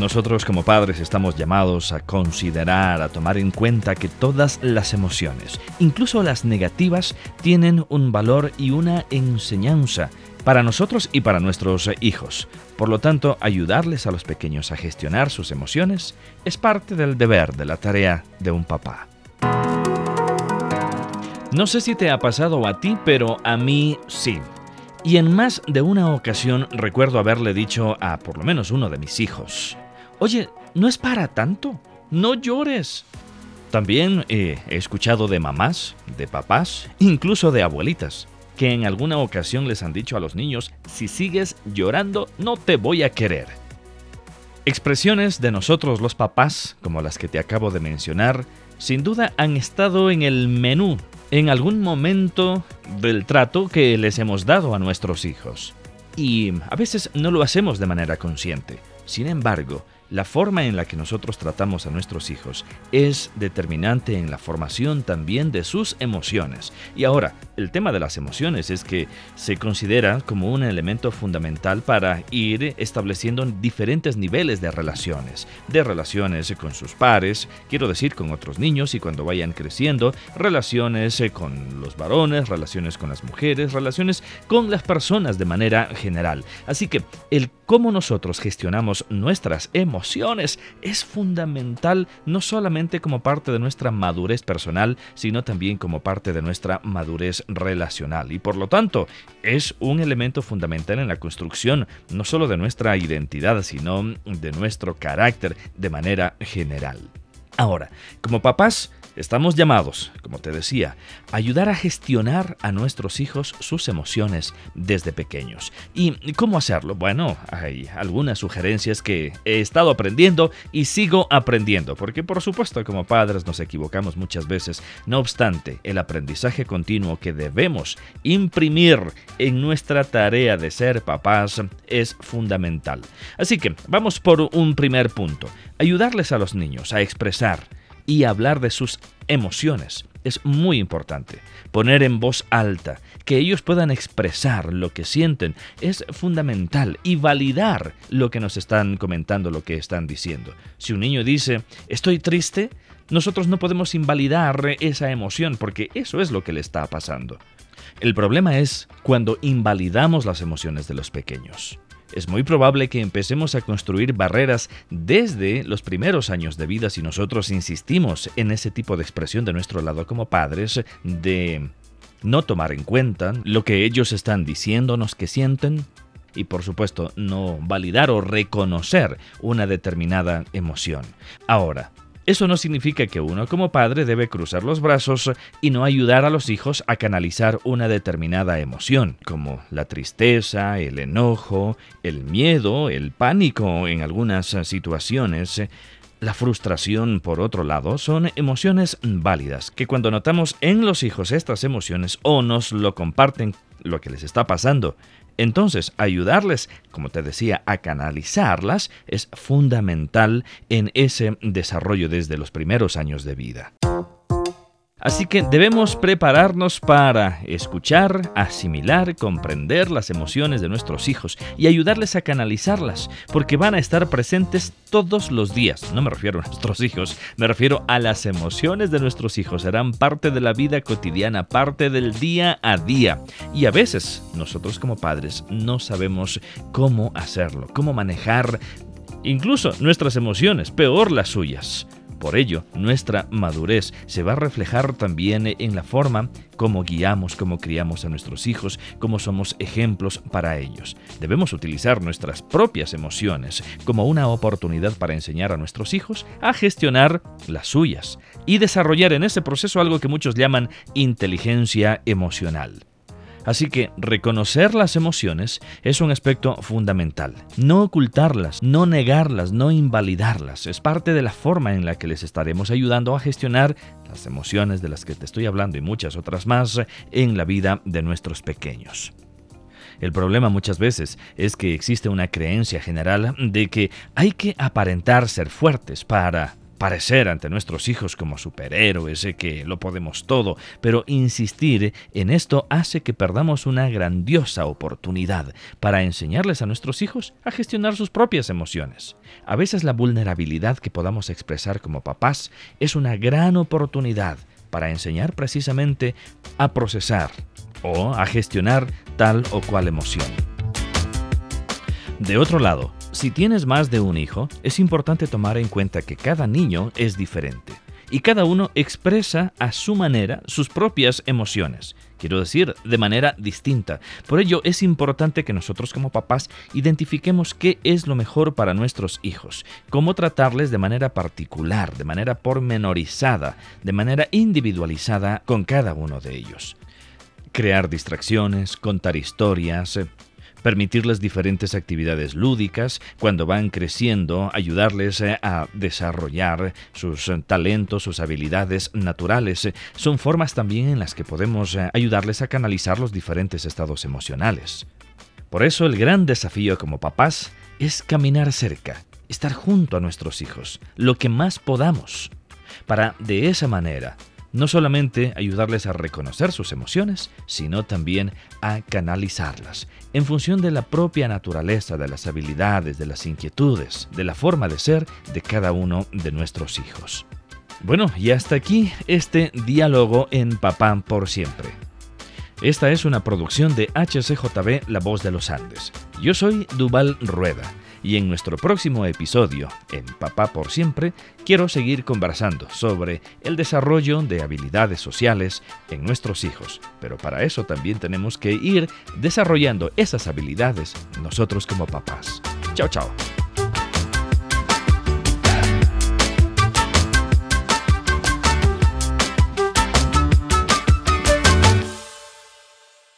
Nosotros como padres estamos llamados a considerar, a tomar en cuenta que todas las emociones, incluso las negativas, tienen un valor y una enseñanza para nosotros y para nuestros hijos. Por lo tanto, ayudarles a los pequeños a gestionar sus emociones es parte del deber, de la tarea de un papá. No sé si te ha pasado a ti, pero a mí sí. Y en más de una ocasión recuerdo haberle dicho a por lo menos uno de mis hijos, Oye, no es para tanto, no llores. También he escuchado de mamás, de papás, incluso de abuelitas, que en alguna ocasión les han dicho a los niños, si sigues llorando, no te voy a querer. Expresiones de nosotros los papás, como las que te acabo de mencionar, sin duda han estado en el menú en algún momento del trato que les hemos dado a nuestros hijos. Y a veces no lo hacemos de manera consciente. Sin embargo, la forma en la que nosotros tratamos a nuestros hijos es determinante en la formación también de sus emociones. Y ahora, el tema de las emociones es que se considera como un elemento fundamental para ir estableciendo diferentes niveles de relaciones. De relaciones con sus pares, quiero decir con otros niños y cuando vayan creciendo, relaciones con los varones, relaciones con las mujeres, relaciones con las personas de manera general. Así que el cómo nosotros gestionamos nuestras emociones es fundamental no solamente como parte de nuestra madurez personal, sino también como parte de nuestra madurez relacional. Y por lo tanto, es un elemento fundamental en la construcción no solo de nuestra identidad, sino de nuestro carácter de manera general. Ahora, como papás, Estamos llamados, como te decía, a ayudar a gestionar a nuestros hijos sus emociones desde pequeños. ¿Y cómo hacerlo? Bueno, hay algunas sugerencias que he estado aprendiendo y sigo aprendiendo, porque por supuesto como padres nos equivocamos muchas veces. No obstante, el aprendizaje continuo que debemos imprimir en nuestra tarea de ser papás es fundamental. Así que vamos por un primer punto, ayudarles a los niños a expresar y hablar de sus emociones. Es muy importante. Poner en voz alta, que ellos puedan expresar lo que sienten, es fundamental. Y validar lo que nos están comentando, lo que están diciendo. Si un niño dice, estoy triste, nosotros no podemos invalidar esa emoción porque eso es lo que le está pasando. El problema es cuando invalidamos las emociones de los pequeños es muy probable que empecemos a construir barreras desde los primeros años de vida si nosotros insistimos en ese tipo de expresión de nuestro lado como padres de no tomar en cuenta lo que ellos están diciéndonos que sienten y por supuesto no validar o reconocer una determinada emoción. Ahora, eso no significa que uno como padre debe cruzar los brazos y no ayudar a los hijos a canalizar una determinada emoción, como la tristeza, el enojo, el miedo, el pánico en algunas situaciones. La frustración, por otro lado, son emociones válidas, que cuando notamos en los hijos estas emociones o nos lo comparten lo que les está pasando entonces, ayudarles, como te decía, a canalizarlas es fundamental en ese desarrollo desde los primeros años de vida. Así que debemos prepararnos para escuchar, asimilar, comprender las emociones de nuestros hijos y ayudarles a canalizarlas, porque van a estar presentes todos los días. No me refiero a nuestros hijos, me refiero a las emociones de nuestros hijos. Serán parte de la vida cotidiana, parte del día a día. Y a veces nosotros como padres no sabemos cómo hacerlo, cómo manejar incluso nuestras emociones, peor las suyas. Por ello, nuestra madurez se va a reflejar también en la forma como guiamos, como criamos a nuestros hijos, como somos ejemplos para ellos. Debemos utilizar nuestras propias emociones como una oportunidad para enseñar a nuestros hijos a gestionar las suyas y desarrollar en ese proceso algo que muchos llaman inteligencia emocional. Así que reconocer las emociones es un aspecto fundamental. No ocultarlas, no negarlas, no invalidarlas. Es parte de la forma en la que les estaremos ayudando a gestionar las emociones de las que te estoy hablando y muchas otras más en la vida de nuestros pequeños. El problema muchas veces es que existe una creencia general de que hay que aparentar ser fuertes para parecer ante nuestros hijos como superhéroes, que lo podemos todo, pero insistir en esto hace que perdamos una grandiosa oportunidad para enseñarles a nuestros hijos a gestionar sus propias emociones. A veces la vulnerabilidad que podamos expresar como papás es una gran oportunidad para enseñar precisamente a procesar o a gestionar tal o cual emoción. De otro lado, si tienes más de un hijo, es importante tomar en cuenta que cada niño es diferente y cada uno expresa a su manera sus propias emociones. Quiero decir, de manera distinta. Por ello es importante que nosotros como papás identifiquemos qué es lo mejor para nuestros hijos, cómo tratarles de manera particular, de manera pormenorizada, de manera individualizada con cada uno de ellos. Crear distracciones, contar historias, permitirles diferentes actividades lúdicas cuando van creciendo, ayudarles eh, a desarrollar sus eh, talentos, sus habilidades naturales. Son formas también en las que podemos eh, ayudarles a canalizar los diferentes estados emocionales. Por eso el gran desafío como papás es caminar cerca, estar junto a nuestros hijos, lo que más podamos, para de esa manera no solamente ayudarles a reconocer sus emociones, sino también a canalizarlas, en función de la propia naturaleza, de las habilidades, de las inquietudes, de la forma de ser de cada uno de nuestros hijos. Bueno, y hasta aquí este diálogo en Papá por siempre. Esta es una producción de HCJB La Voz de los Andes. Yo soy Duval Rueda y en nuestro próximo episodio, en Papá por Siempre, quiero seguir conversando sobre el desarrollo de habilidades sociales en nuestros hijos. Pero para eso también tenemos que ir desarrollando esas habilidades nosotros como papás. Chao, chao.